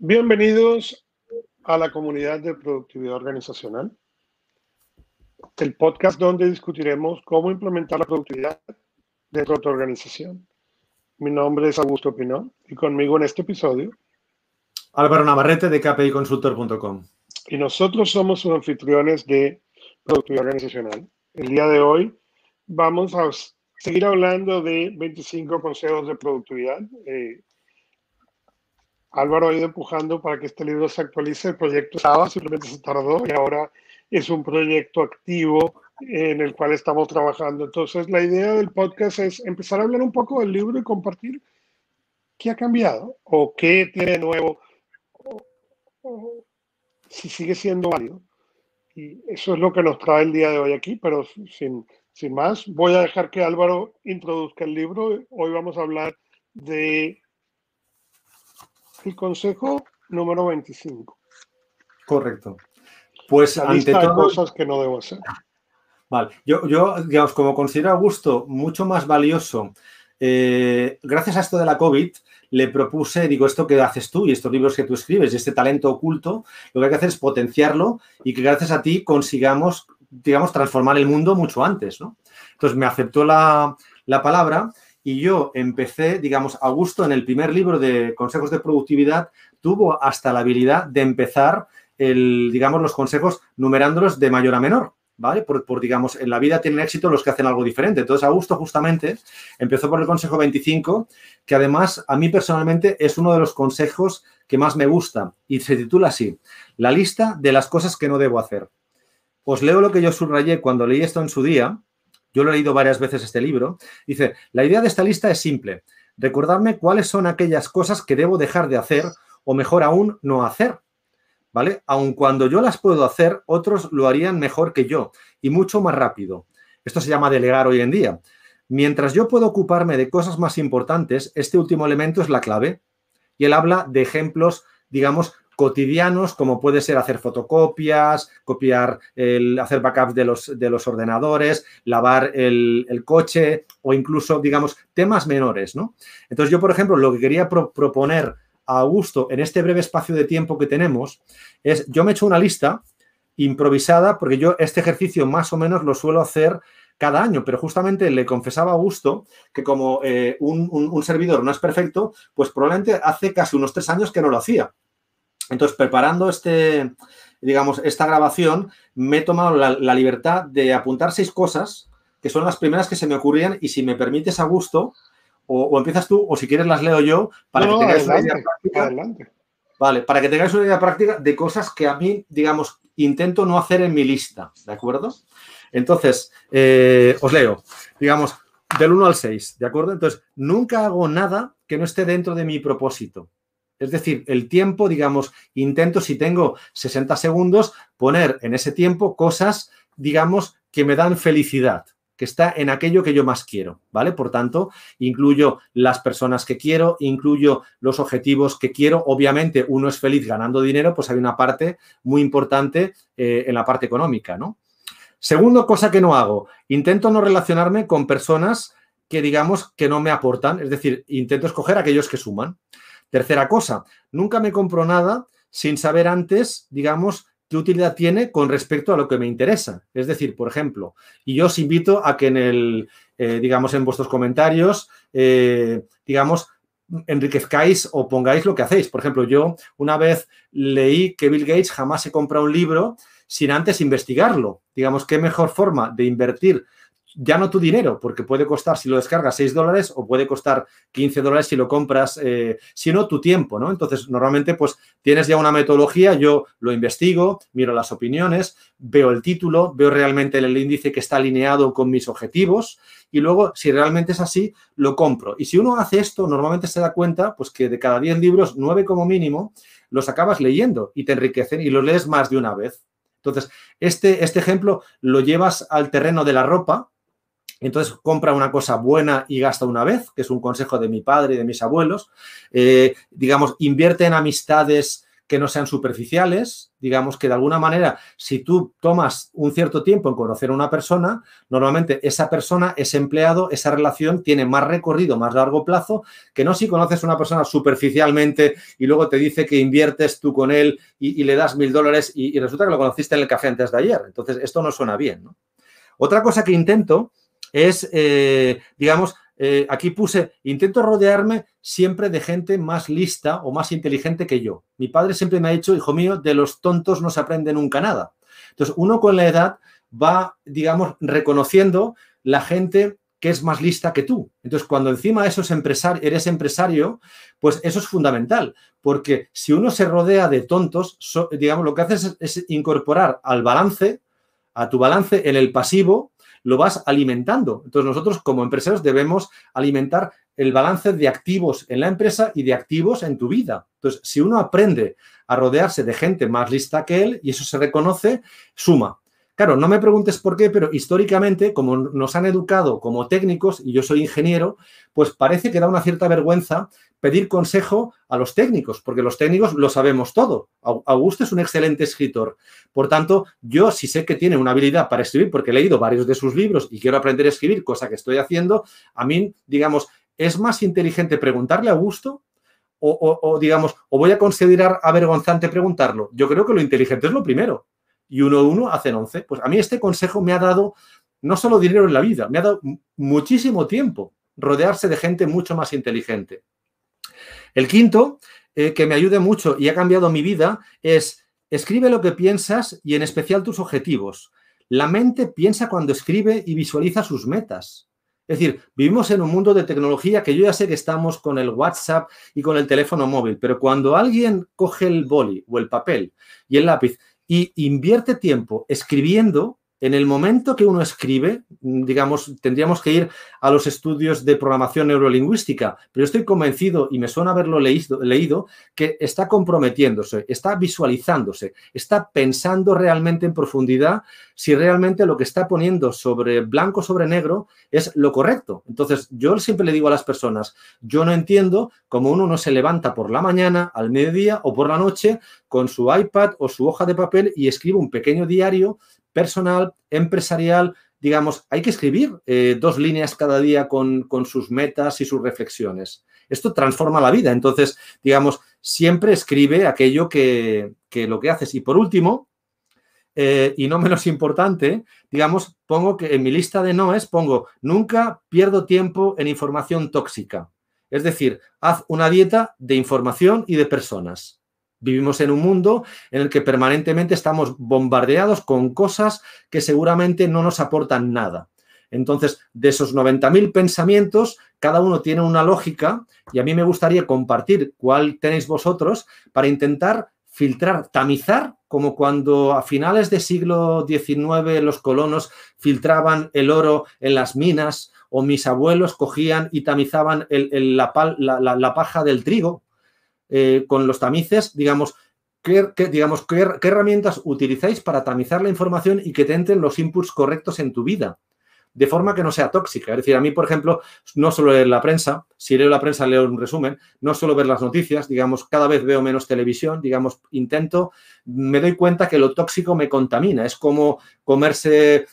Bienvenidos a la comunidad de productividad organizacional, el podcast donde discutiremos cómo implementar la productividad dentro de tu organización. Mi nombre es Augusto Pinó y conmigo en este episodio Álvaro Navarrete de kpiconsultor.com. Y nosotros somos sus anfitriones de productividad organizacional. El día de hoy vamos a seguir hablando de 25 consejos de productividad. Eh, Álvaro ha ido empujando para que este libro se actualice. El proyecto estaba, simplemente se tardó y ahora es un proyecto activo en el cual estamos trabajando. Entonces, la idea del podcast es empezar a hablar un poco del libro y compartir qué ha cambiado o qué tiene nuevo, o, si sigue siendo válido. Y eso es lo que nos trae el día de hoy aquí, pero sin, sin más, voy a dejar que Álvaro introduzca el libro. Hoy vamos a hablar de el consejo número 25. Correcto. Pues La ante todo... cosas que no debo hacer. Vale, yo, yo digamos, como considero a gusto mucho más valioso, eh, gracias a esto de la COVID, le propuse, digo, esto que haces tú y estos libros que tú escribes y este talento oculto, lo que hay que hacer es potenciarlo y que gracias a ti consigamos, digamos, transformar el mundo mucho antes, ¿no? Entonces me aceptó la, la palabra y yo empecé, digamos, Augusto en el primer libro de consejos de productividad tuvo hasta la habilidad de empezar el, digamos, los consejos numerándolos de mayor a menor. ¿Vale? Por, por, digamos, en la vida tienen éxito los que hacen algo diferente. Entonces, Augusto justamente empezó por el consejo 25, que además a mí personalmente es uno de los consejos que más me gusta y se titula así, la lista de las cosas que no debo hacer. Os leo lo que yo subrayé cuando leí esto en su día yo lo he leído varias veces este libro. Dice, la idea de esta lista es simple. Recordarme cuáles son aquellas cosas que debo dejar de hacer o mejor aún no hacer. ¿Vale? Aun cuando yo las puedo hacer, otros lo harían mejor que yo y mucho más rápido. Esto se llama delegar hoy en día. Mientras yo puedo ocuparme de cosas más importantes, este último elemento es la clave. Y él habla de ejemplos, digamos, cotidianos, como puede ser hacer fotocopias, copiar, el, hacer backups de los, de los ordenadores, lavar el, coche o incluso, digamos, temas menores, ¿no? Entonces yo, por ejemplo, lo que quería proponer a Augusto en este breve espacio de tiempo que tenemos es, yo me he hecho una lista improvisada porque yo este ejercicio más o menos lo suelo hacer cada año, pero justamente le confesaba a Augusto que como eh, un, un servidor no es perfecto, pues probablemente hace casi unos tres años que no lo hacía. Entonces, preparando este, digamos, esta grabación, me he tomado la, libertad de apuntar seis cosas que son las primeras que se me ocurrían y si me permites a gusto, o, empiezas tú, o si quieres las leo yo, para que tengáis una idea práctica. Vale, para que tengáis una idea práctica de cosas que a mí, digamos, intento no hacer en mi lista, ¿de acuerdo? Entonces, eh, os leo, digamos, del 1 al 6, ¿de acuerdo? Entonces, nunca hago nada que no esté dentro de mi propósito. Es decir, el tiempo, digamos, intento, si tengo 60 segundos, poner en ese tiempo cosas, digamos, que me dan felicidad, que está en aquello que yo más quiero, ¿vale? Por tanto, incluyo las personas que quiero, incluyo los objetivos que quiero. Obviamente, uno es feliz ganando dinero, pues hay una parte muy importante eh, en la parte económica, ¿no? Segundo cosa que no hago, intento no relacionarme con personas que digamos que no me aportan, es decir, intento escoger aquellos que suman. Tercera cosa, nunca me compro nada sin saber antes, digamos, qué utilidad tiene con respecto a lo que me interesa. Es decir, por ejemplo, y yo os invito a que en el, eh, digamos, en vuestros comentarios, eh, digamos, enriquezcáis o pongáis lo que hacéis. Por ejemplo, yo una vez leí que Bill Gates jamás se compra un libro sin antes investigarlo. Digamos, qué mejor forma de invertir ya no tu dinero, porque puede costar, si lo descargas, 6 dólares o puede costar 15 dólares si lo compras, eh, sino tu tiempo, ¿no? Entonces, normalmente, pues tienes ya una metodología, yo lo investigo, miro las opiniones, veo el título, veo realmente el índice que está alineado con mis objetivos y luego, si realmente es así, lo compro. Y si uno hace esto, normalmente se da cuenta, pues que de cada 10 libros, 9 como mínimo, los acabas leyendo y te enriquecen y los lees más de una vez. Entonces, este, este ejemplo lo llevas al terreno de la ropa, entonces compra una cosa buena y gasta una vez, que es un consejo de mi padre y de mis abuelos. Eh, digamos, invierte en amistades que no sean superficiales, digamos que de alguna manera, si tú tomas un cierto tiempo en conocer a una persona, normalmente esa persona, ese empleado, esa relación tiene más recorrido, más largo plazo, que no si conoces a una persona superficialmente y luego te dice que inviertes tú con él y, le das mil dólares y, resulta que lo conociste en el café antes de ayer. Entonces, esto no suena bien. Otra cosa que intento es, eh, digamos, eh, aquí puse, intento rodearme siempre de gente más lista o más inteligente que yo. Mi padre siempre me ha dicho, hijo mío, de los tontos no se aprende nunca nada. Entonces, uno con la edad va, digamos, reconociendo la gente que es más lista que tú. Entonces, cuando encima eso eres empresario, pues eso es fundamental, porque si uno se rodea de tontos, digamos, lo que haces es incorporar al balance, a tu balance en el pasivo, lo vas alimentando. Entonces nosotros como empresarios debemos alimentar el balance de activos en la empresa y de activos en tu vida. Entonces, si uno aprende a rodearse de gente más lista que él y eso se reconoce, suma. Claro, no me preguntes por qué, pero históricamente, como nos han educado como técnicos, y yo soy ingeniero, pues parece que da una cierta vergüenza pedir consejo a los técnicos, porque los técnicos lo sabemos todo. Augusto es un excelente escritor. Por tanto, yo si sé que tiene una habilidad para escribir, porque he leído varios de sus libros y quiero aprender a escribir, cosa que estoy haciendo, a mí, digamos, es más inteligente preguntarle a Augusto o, o digamos, o voy a considerar avergonzante preguntarlo. Yo creo que lo inteligente es lo primero y uno uno hacen 11. Pues a mí este consejo me ha dado no solo dinero en la vida, me ha dado muchísimo tiempo rodearse de gente mucho más inteligente. El quinto, eh, que me ayude mucho y ha cambiado mi vida, es escribe lo que piensas y en especial tus objetivos. La mente piensa cuando escribe y visualiza sus metas. Es decir, vivimos en un mundo de tecnología que yo ya sé que estamos con el WhatsApp y con el teléfono móvil, pero cuando alguien coge el boli o el papel y el lápiz y invierte tiempo escribiendo, en el momento que uno escribe, digamos, tendríamos que ir a los estudios de programación neurolingüística, pero estoy convencido y me suena haberlo leído, leído, que está comprometiéndose, está visualizándose, está pensando realmente en profundidad si realmente lo que está poniendo sobre blanco sobre negro es lo correcto. Entonces, yo siempre le digo a las personas, yo no entiendo cómo uno no se levanta por la mañana, al mediodía o por la noche con su iPad o su hoja de papel y escribe un pequeño diario personal, empresarial, digamos, hay que escribir eh, dos líneas cada día con, sus metas y sus reflexiones. Esto transforma la vida. Entonces, digamos, siempre escribe aquello que, lo que haces. Y por último, eh, y no menos importante, digamos, pongo que en mi lista de noes pongo, nunca pierdo tiempo en información tóxica. Es decir, haz una dieta de información y de personas. Vivimos en un mundo en el que permanentemente estamos bombardeados con cosas que seguramente no nos aportan nada. Entonces, de esos 90.000 pensamientos, cada uno tiene una lógica y a mí me gustaría compartir cuál tenéis vosotros para intentar filtrar, tamizar, como cuando a finales del siglo XIX los colonos filtraban el oro en las minas o mis abuelos cogían y tamizaban la paja del trigo eh, con los tamices, digamos, ¿qué, digamos qué, herramientas utilizáis para tamizar la información y que te entren los inputs correctos en tu vida? de forma que no sea tóxica. Es decir, a mí, por ejemplo, no solo leer la prensa, si leo la prensa leo un resumen, no solo ver las noticias, digamos, cada vez veo menos televisión, digamos, intento, me doy cuenta que lo tóxico me contamina, es como comerse,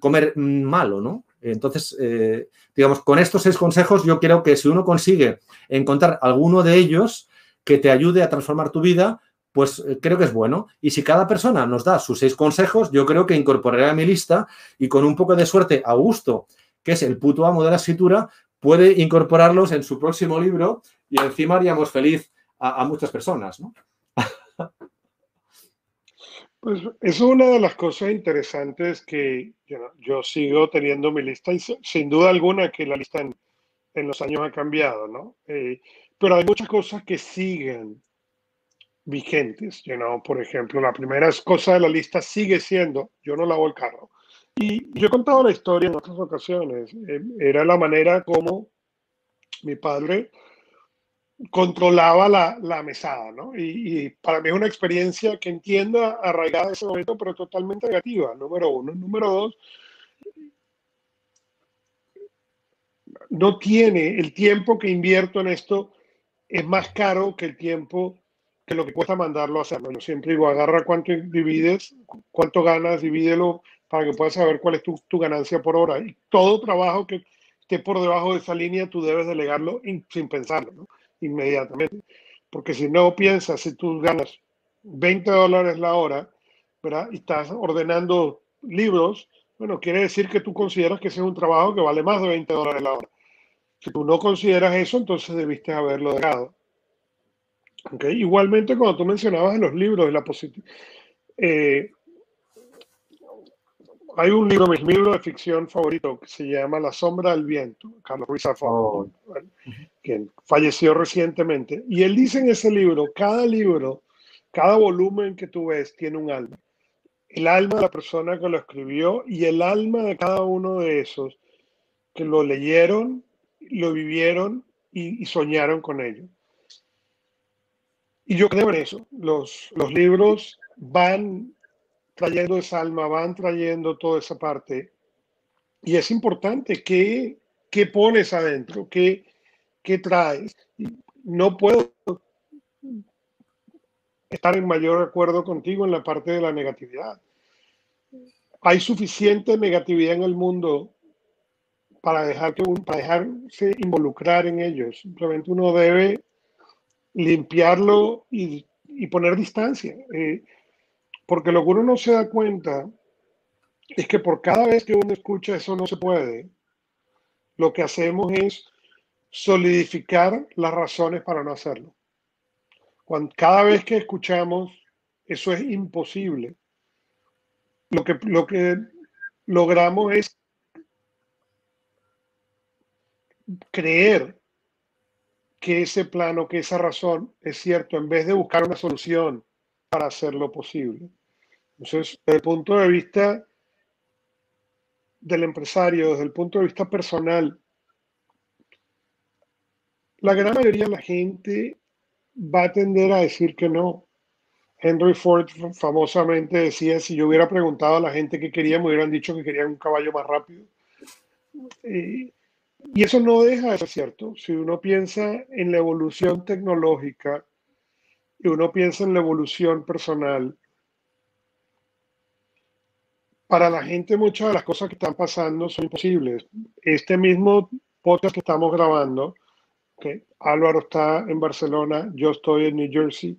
comer malo, ¿no? Entonces, eh, digamos, con estos seis consejos yo creo que si uno consigue encontrar alguno de ellos, que te ayude a transformar tu vida, pues eh, creo que es bueno. Y si cada persona nos da sus seis consejos, yo creo que incorporaré a mi lista y con un poco de suerte, Augusto, que es el puto amo de la escritura, puede incorporarlos en su próximo libro y encima haríamos feliz a, muchas personas, ¿no? Pues es una de las cosas interesantes que yo, sigo teniendo mi lista y sin duda alguna que la lista en, los años ha cambiado, ¿no? Eh, pero hay muchas cosas que siguen vigentes. You know? Por ejemplo, la primera cosa de la lista sigue siendo, yo no lavo el carro. Y yo he contado la historia en otras ocasiones. Eh, era la manera como mi padre controlaba la, la mesada, ¿no? Y, y, para mí es una experiencia que entiendo arraigada de ese momento, pero totalmente negativa, número uno. Número dos, no tiene el tiempo que invierto en esto es más caro que el tiempo que lo que cuesta mandarlo a hacerlo. Yo siempre digo, agarra cuánto divides, cuánto ganas, divídelo para que puedas saber cuál es tu, tu ganancia por hora. Y todo trabajo que esté por debajo de esa línea, tú debes delegarlo sin pensarlo, inmediatamente. Porque si no piensas, si tú ganas 20 dólares la hora, ¿verdad? Y estás ordenando libros, bueno, quiere decir que tú consideras que ese es un trabajo que vale más de 20 dólares la hora. Si tú no consideras eso, entonces debiste haberlo dejado. Okay. Igualmente, cuando tú mencionabas en los libros de la positiva, eh, hay un libro, mi libro de ficción favorito, que se llama La sombra del viento, Carlos Ruiz Zafón, oh. quien falleció recientemente. Y él dice en ese libro, cada libro, cada volumen que tú ves tiene un alma. El alma de la persona que lo escribió y el alma de cada uno de esos que lo leyeron, lo vivieron y, soñaron con ello. Y yo creo en eso. Los, los libros van trayendo esa alma, van trayendo toda esa parte. Y es importante que, que pones adentro, que, que traes. No puedo estar en mayor acuerdo contigo en la parte de la negatividad. Hay suficiente negatividad en el mundo para, dejar dejarse involucrar en ellos. Simplemente uno debe limpiarlo y, y poner distancia. Eh, porque lo que uno no se da cuenta es que por cada vez que uno escucha eso no se puede, lo que hacemos es solidificar las razones para no hacerlo. Cuando, cada vez que escuchamos eso es imposible, lo que, lo que logramos es creer que ese plano, que esa razón es cierto, en vez de buscar una solución para hacerlo posible. Entonces, desde el punto de vista del empresario, desde el punto de vista personal, la gran mayoría de la gente va a tender a decir que no. Henry Ford famosamente decía, si yo hubiera preguntado a la gente qué quería, me hubieran dicho que querían un caballo más rápido. Eh, y eso no deja de ser cierto. Si uno piensa en la evolución tecnológica y uno piensa en la evolución personal, para la gente muchas de las cosas que están pasando son imposibles. Este mismo podcast que estamos grabando, que Álvaro está en Barcelona, yo estoy en New Jersey,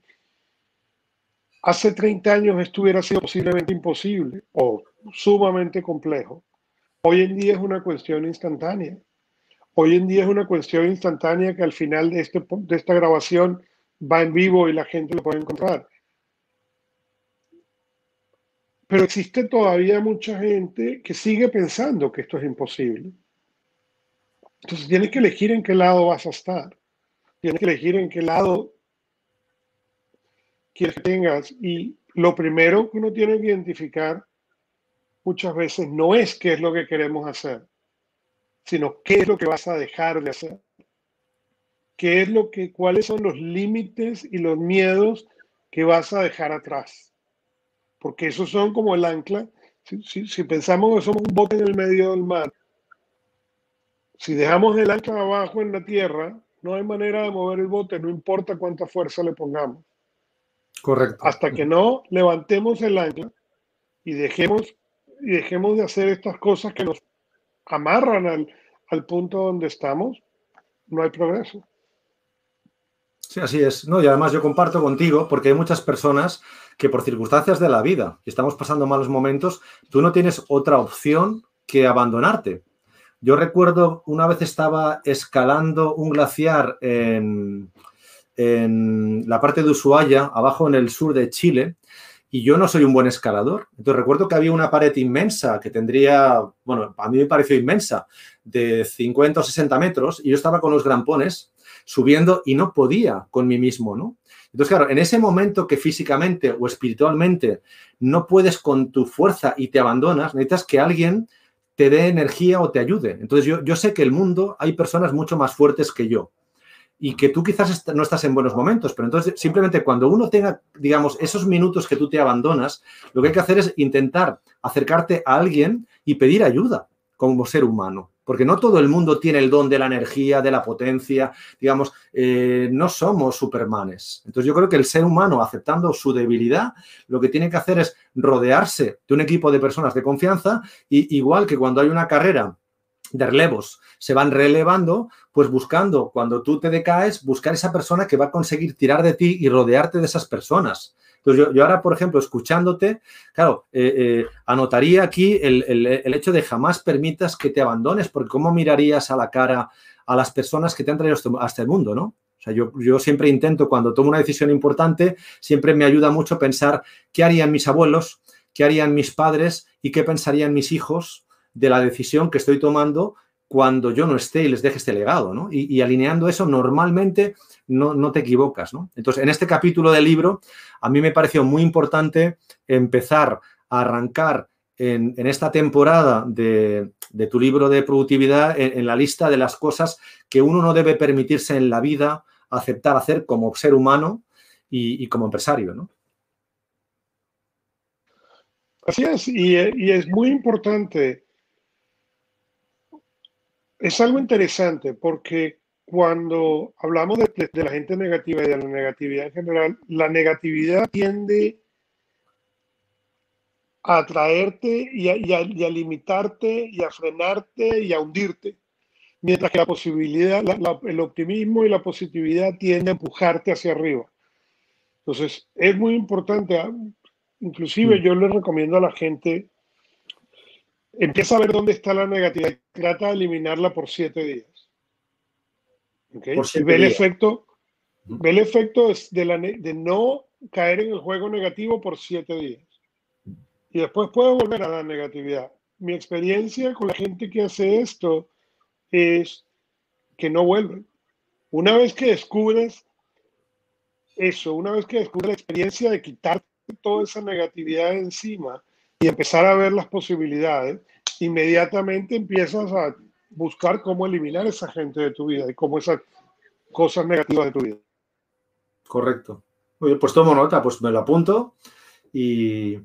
hace 30 años esto hubiera sido posiblemente imposible o sumamente complejo. Hoy en día es una cuestión instantánea. Hoy en día es una cuestión instantánea que al final de, este, de esta grabación va en vivo y la gente lo puede encontrar. Pero existe todavía mucha gente que sigue pensando que esto es imposible. Entonces tienes que elegir en qué lado vas a estar. Tienes que elegir en qué lado quieres que tengas. Y lo primero que uno tiene que identificar muchas veces no es qué es lo que queremos hacer, sino qué es lo que vas a dejar de hacer. ¿Qué es lo que, cuáles son los límites y los miedos que vas a dejar atrás? porque esos son como el ancla. Si, pensamos que somos un bote en el medio del mar, si dejamos el ancla abajo en la tierra, no hay manera de mover el bote, no importa cuánta fuerza le pongamos. Correcto. Hasta que no levantemos el ancla y dejemos, y dejemos de hacer estas cosas que nos amarran al, al punto donde estamos, no hay progreso. Sí, así es. No, y además yo comparto contigo porque hay muchas personas que por circunstancias de la vida y estamos pasando malos momentos, tú no tienes otra opción que abandonarte. Yo recuerdo una vez estaba escalando un glaciar en, en la parte de Ushuaia, abajo en el sur de Chile, y yo no soy un buen escalador. Entonces recuerdo que había una pared inmensa que tendría, bueno, a mí me pareció inmensa, de 50 o 60 metros, y yo estaba con los grampones subiendo y no podía con mí mismo, ¿no? Entonces, claro, en ese momento que físicamente o espiritualmente no puedes con tu fuerza y te abandonas, necesitas que alguien te dé energía o te ayude. Entonces, yo, yo sé que el mundo hay personas mucho más fuertes que yo y que tú quizás no estás en buenos momentos, pero entonces simplemente cuando uno tenga, digamos, esos minutos que tú te abandonas, lo que hay que hacer es intentar acercarte a alguien y pedir ayuda como ser humano porque no todo el mundo tiene el don de la energía, de la potencia, digamos, eh, no somos supermanes. Entonces yo creo que el ser humano, aceptando su debilidad, lo que tiene que hacer es rodearse de un equipo de personas de confianza, y igual que cuando hay una carrera de relevos se van relevando, pues buscando, cuando tú te decaes, buscar esa persona que va a conseguir tirar de ti y rodearte de esas personas. Entonces, yo, ahora, por ejemplo, escuchándote, claro, eh, eh, anotaría aquí el, hecho de jamás permitas que te abandones, porque ¿cómo mirarías a la cara a las personas que te han traído hasta este mundo, no? O sea, yo, yo siempre intento, cuando tomo una decisión importante, siempre me ayuda mucho pensar qué harían mis abuelos, qué harían mis padres y qué pensarían mis hijos de la decisión que estoy tomando cuando yo no esté y les deje este legado, ¿no? Y, alineando eso, normalmente no, te equivocas, ¿no? Entonces, en este capítulo del libro, a mí me pareció muy importante empezar a arrancar en, esta temporada de, tu libro de productividad en, la lista de las cosas que uno no debe permitirse en la vida aceptar hacer como ser humano y, como empresario, ¿no? Así es, y, y es muy importante es algo interesante porque cuando hablamos de, la gente negativa y de la negatividad en general, la negatividad tiende a atraerte y a, limitarte y a frenarte y a hundirte. Mientras que la posibilidad, el optimismo y la positividad tienden a empujarte hacia arriba. Entonces, es muy importante, ah, inclusive mm. yo le recomiendo a la gente empieza a ver dónde está la negatividad y trata de eliminarla por siete días. ¿Okay? ve, El efecto, ve el efecto de, la, de no caer en el juego negativo por siete días. Y después puedo volver a la negatividad. Mi experiencia con la gente que hace esto es que no vuelven. Una vez que descubres eso, una vez que descubres la experiencia de quitar toda esa negatividad encima, y empezar a ver las posibilidades, inmediatamente empiezas a buscar cómo eliminar esa gente de tu vida y cómo esas cosas negativas de tu vida. Correcto. Bien, pues tomo nota, pues me lo apunto y,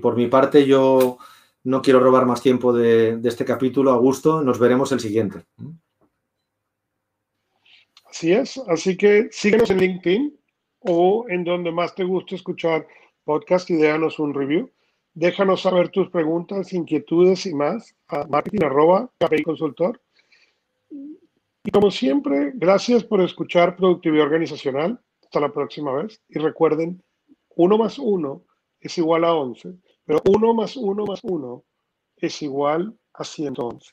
por mi parte yo no quiero robar más tiempo de, de este capítulo. Augusto, nos veremos el siguiente. Así es, así que síguenos en LinkedIn o en donde más te guste escuchar podcast y déjanos un review. Déjanos saber tus preguntas, inquietudes y más a marketing consultor. Y como siempre, gracias por escuchar Productividad Organizacional. Hasta la próxima vez. Y recuerden, uno más uno es igual a 11, pero uno más uno más uno es igual a 111.